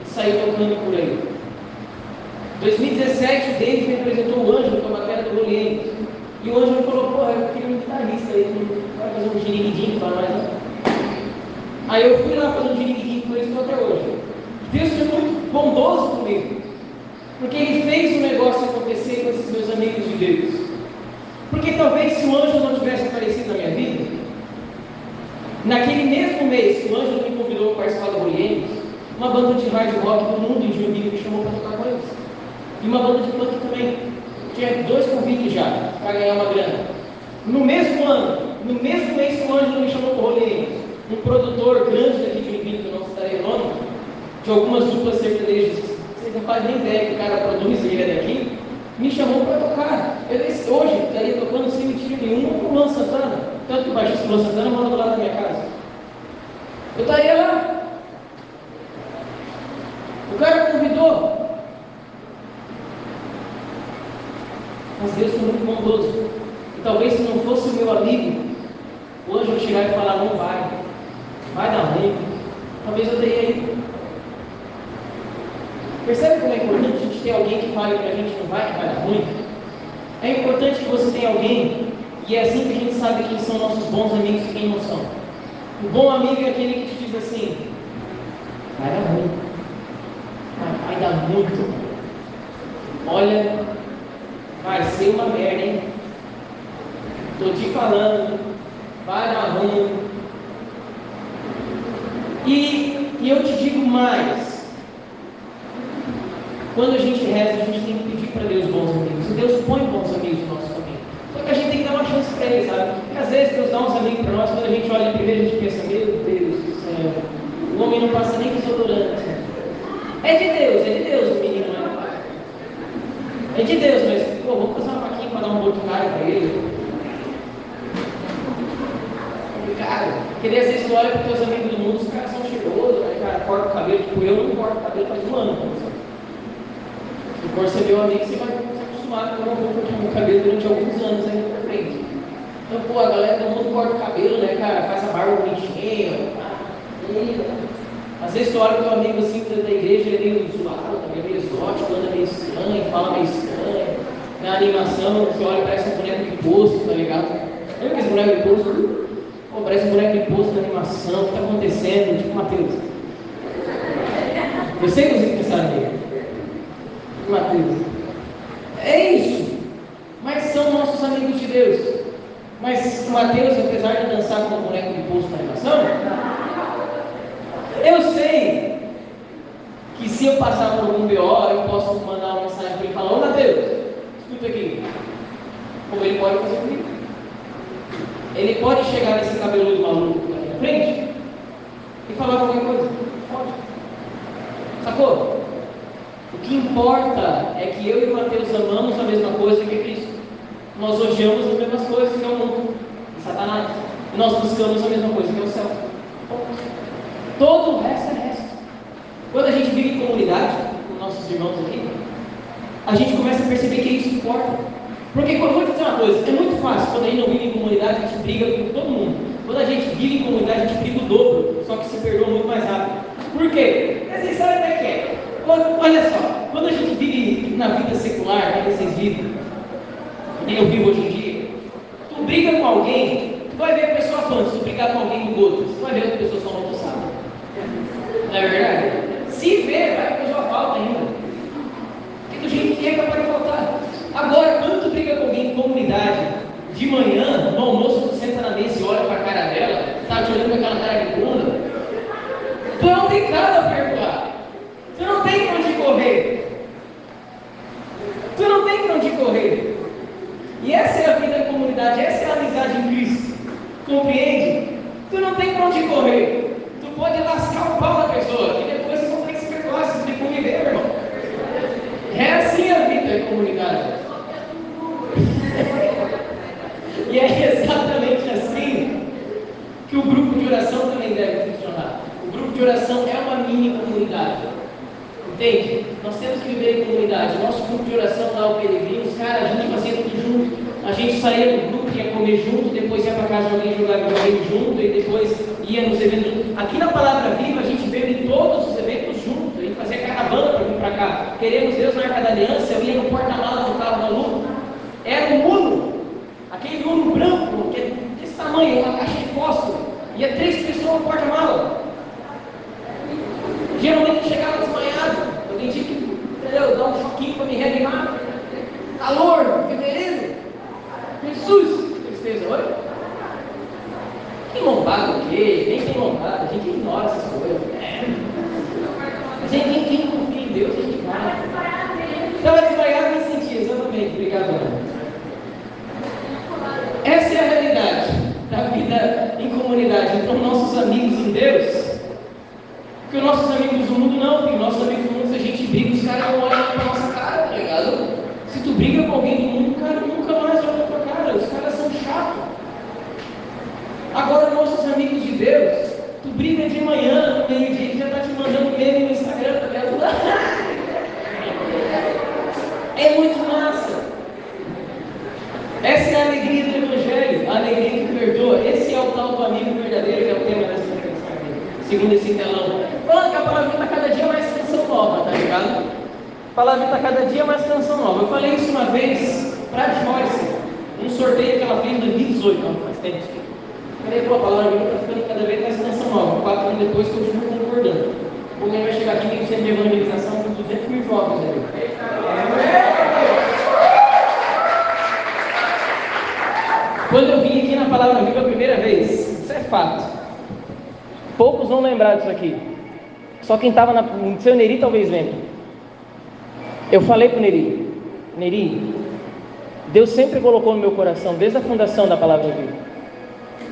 [SPEAKER 1] e sair tocando por aí. Em 2017, o David me apresentou o Ângelo, que é uma do Rolientes. E o Ângelo falou, porra, eu queria um guitarrista aí, vai fazer um giriguidinho para nós. Né? Aí eu fui lá fazer um giriguidinho com eles até hoje. Deus foi muito bondoso comigo. Porque ele fez o negócio acontecer com esses meus amigos de Deus. Porque talvez se o anjo não tivesse aparecido na minha vida, naquele mesmo mês que o anjo me convidou para participar do Oriente, uma banda de hard rock do mundo em Joinville me chamou para tocar com eles. E uma banda de punk também. Tinha dois convites já para ganhar uma grana. No mesmo ano, no mesmo mês que o anjo me chamou para o rolê, um produtor grande daqui de Joinville, que eu não citarei o nome, de algumas duplas sertanejas, vocês não fazem nem ideia que o cara produz ele é daqui, me chamou para tocar. Eu hoje estaria tocando sem mentira nenhuma com o Luan Santana. Tanto que o baixista Luan Santana mora do lado da minha casa. Eu estaria lá. O cara convidou. Mas Deus foi muito bondoso. E talvez se não fosse o meu amigo, o anjo chegar e falar, não vai. Vai dar ruim. Talvez eu teria ido. Percebe como é importante a gente ter alguém que fale que a gente não vai, que vai dar ruim? É importante que você tenha alguém, e é assim que a gente sabe quem são nossos bons amigos e quem não são. O bom amigo é aquele que te diz assim: vai dar ruim, vai, vai dar muito. Olha, vai ser uma merda, hein? Estou te falando, vai dar ruim. E, e eu te digo mais: quando a gente reza, a gente tem que pedir para Deus bons amigos. E Deus põe bons amigos no nosso caminho. Só que a gente tem que dar uma chance para eles, sabe? Porque às vezes Deus dá uns amigos para nós, quando a gente olha primeiro, a gente pensa, meu Deus do céu, o homem não passa nem desodorante. É de Deus, é de Deus o menino, não é? De Deus, mas, pô, vamos fazer uma faquinha para dar um botucário para ele. Cara, porque às vezes tu olha para os teus amigos do mundo, os caras são cheirosos, né, cara, corta o cabelo, tipo, eu não corto o cabelo faz um ano, amigo, você vai se acostumar com uma roupa o cabelo durante alguns anos ainda pra frente. Então, pô, a galera do mundo corta o cabelo, né, cara? Faz a barba bonitinha. Às vezes tu olha teu amigo assim da igreja, ele é meio zoado, também meio exótico, anda meio estranho, fala meio estranho. Na animação, você olha parece um boneco de posto, tá ligado? Lembra esse boneco de posto? Pô, parece um boneco de posto na animação, o que está acontecendo? Tipo Mateus. Eu sei que vocês pensaram nele. Mateus. É isso. Mas são nossos amigos de Deus. Mas Mateus, apesar de dançar com o boneco de posto na animação, eu sei que se eu passar por algum BO, eu posso mandar uma mensagem para ele e falar, ô Mateus, escuta aqui. Como ele pode fazer comigo. Ele pode chegar nesse cabeludo maluco aqui na frente e falar qualquer coisa. Pode. Sacou? Que importa é que eu e Mateus amamos a mesma coisa que Cristo. Nós odiamos as mesmas coisas que é o mundo, e Satanás. E nós buscamos a mesma coisa que é o céu. Todo o resto é resto. Quando a gente vive em comunidade, com nossos irmãos aqui, a gente começa a perceber que isso importa. Porque, vou te dizer uma coisa, é muito fácil, quando a gente não vive em comunidade, a gente briga com todo mundo. Quando a gente vive em comunidade, a gente briga o dobro, só que se perdoa muito mais rápido. Por quê? Porque vocês sabem até que é. Olha só, quando a gente vive na vida secular, como vocês vivem, e eu vivo hoje em dia, tu briga com alguém, tu vai ver a pessoa falando, se tu brigar com alguém do outro, tu vai ver a pessoa falando, tu sabe. Não é verdade? Se vê, vai a pessoa falta ainda do jeito que é capaz de faltar. Agora, quando tu briga com alguém em comunidade, de manhã, no almoço, tu senta na mesa e olha para a cara dela, tá te olhando com aquela cara de bunda, tu não tem nada a perdoar. Tu não tem para onde correr. Tu não tem para onde correr. E essa é a vida em comunidade, essa é a amizade em Cristo. Compreende? Tu não tem para onde correr. Tu pode lascar o pau da pessoa e depois você consegue se perdoar, se meu irmão. É assim a vida em comunidade. e é exatamente assim que o grupo de oração também deve funcionar. O grupo de oração é uma mini comunidade. Entende? Nós temos que viver em comunidade. Nosso grupo de oração lá, o Peregrinos, cara, a gente fazia tudo junto. A gente saía do grupo, ia comer junto, depois ia para casa de alguém jogar videogame junto, e depois ia nos eventos. Aqui na Palavra Viva, a gente veio em todos os eventos juntos, a gente fazia caravana para vir para cá. Queremos Deus na Arca da Aliança, eu ia no porta-malas do carro maluco. Era um Uno, aquele Uno branco, que é desse tamanho, uma caixa de fósforo. Ia três pessoas no porta-malas. Geralmente chegava que entendeu, dar um choquinho para me reanimar. Calor, fevereiro. Jesus, tristeza, oi? Quem lombada o quê? Nem tem lombada, a gente ignora essas coisas. É. Quem, quem, quem confia em Deus, a gente vai. Estava desmaiado me senti, exatamente, obrigado. Ana. Essa é a realidade da vida em comunidade. Então, nossos amigos em Deus, porque os nossos amigos do mundo não, porque nossos amigos do mundo, se a gente briga, os caras não olham pra nossa cara, tá ligado? Se tu briga com alguém do mundo, o cara nunca mais olha pra cara, os caras são chatos. Agora, nossos amigos de Deus, tu briga de manhã, no meio-dia, já está te mandando meme no Instagram, tá ligado? É muito massa. Essa é a alegria do Evangelho, a alegria que perdoa. Esse é o tal do amigo verdadeiro, que é o tema dessa pregação aqui. Segundo esse telão. Falando que a palavra está cada dia mais canção nova, tá ligado? Palavra está cada dia mais canção nova. Eu falei isso uma vez para a Joyce, um sorteio que ela fez em 2018, não faz tempo. Falei, pô, a palavra está ficando cada vez mais canção nova. Quatro anos depois, continuo concordando. O vai chegar aqui, tem que ser de evangelização com 200 mil jovens ali. Quando eu vim aqui na Palavra Viva a primeira vez, isso é fato. Poucos vão lembrar disso aqui. Só quem estava no seu Neri talvez lembre. Eu falei para o Neri, Neri, Deus sempre colocou no meu coração, desde a fundação da Palavra Viva,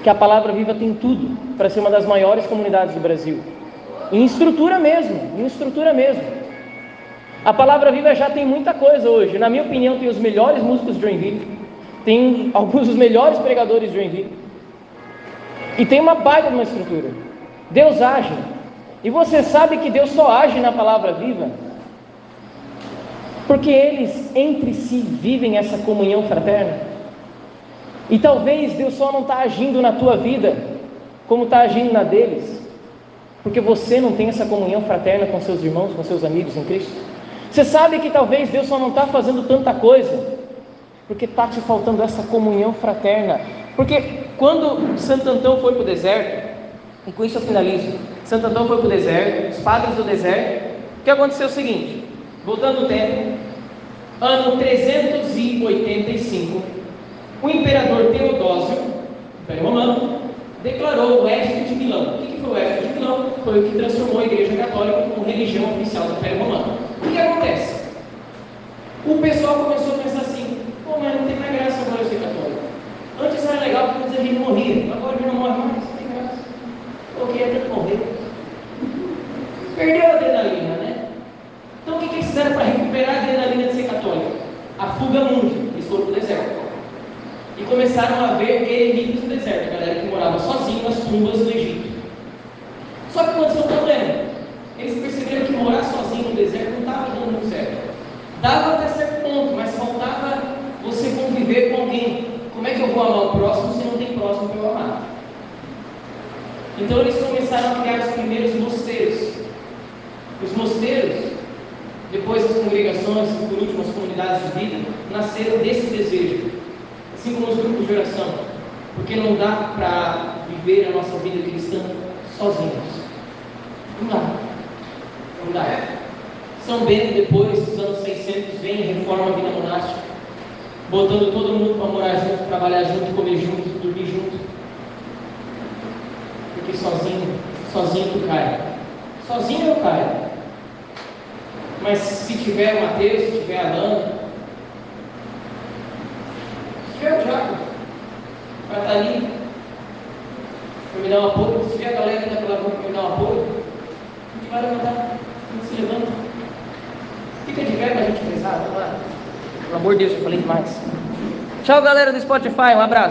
[SPEAKER 1] que a Palavra Viva tem tudo para ser uma das maiores comunidades do Brasil. Em estrutura mesmo, em estrutura mesmo. A Palavra Viva já tem muita coisa hoje. Na minha opinião, tem os melhores músicos de Joinville tem alguns dos melhores pregadores de Joinville. E tem uma baita de uma estrutura. Deus age. E você sabe que Deus só age na palavra viva porque eles entre si vivem essa comunhão fraterna. E talvez Deus só não está agindo na tua vida como está agindo na deles, porque você não tem essa comunhão fraterna com seus irmãos, com seus amigos em Cristo. Você sabe que talvez Deus só não está fazendo tanta coisa porque está te faltando essa comunhão fraterna. Porque quando Santo Antão foi para o deserto, e com isso eu finalizo, Santo Antão foi para o deserto, os padres do deserto, o que aconteceu é o seguinte, voltando o tempo, ano 385, o imperador Teodósio, Império Romano, declarou o Édito de Milão. O que foi o Édito de Milão? Foi o que transformou a Igreja Católica como religião oficial do Império Romano. O que acontece? O pessoal começou a pensar assim, Pô, mas não tem mais graça agora eu ser católico. Antes era legal porque a gente morria. Agora a gente não morre mais, tem graça. Coloquei até morrer. Perdeu a adrenalina, né? Então o que, que eles fizeram para recuperar a adrenalina de ser católico? A fuga mundo. Eles foram para o deserto. E começaram a ver eremitas no deserto, a galera que morava sozinha nas tumbas do Egito. Só que aconteceu um problema. Eles perceberam que morar sozinho no deserto não estava dando muito certo. Dava até certo ponto, mas faltava você conviver com alguém. Como é que eu vou amar o próximo se não tem próximo para eu amar? Então eles começaram a criar os primeiros mosteiros. Os mosteiros, depois as congregações, por último as comunidades de vida, nasceram desse desejo. Assim como os grupos de oração. Porque não dá para viver a nossa vida cristã sozinhos. Não dá. Não dá. São Bento, depois dos anos 600, vem e reforma a vida monástica, botando todo mundo para morar junto, trabalhar junto, comer junto, dormir junto. Porque sozinho, sozinho tu cai. Sozinho eu caio. Mas se tiver o Mateus, se tiver a Lana, se tiver o Jaco, vai estar ali, para me dar um apoio, se tiver a galera que está pela rua para me dar um apoio, a gente vai levantar, a gente se levanta. Fica de pé para a gente rezar, vamos lá. Pelo amor de Deus, eu falei demais. Tchau, galera do Spotify, um abraço.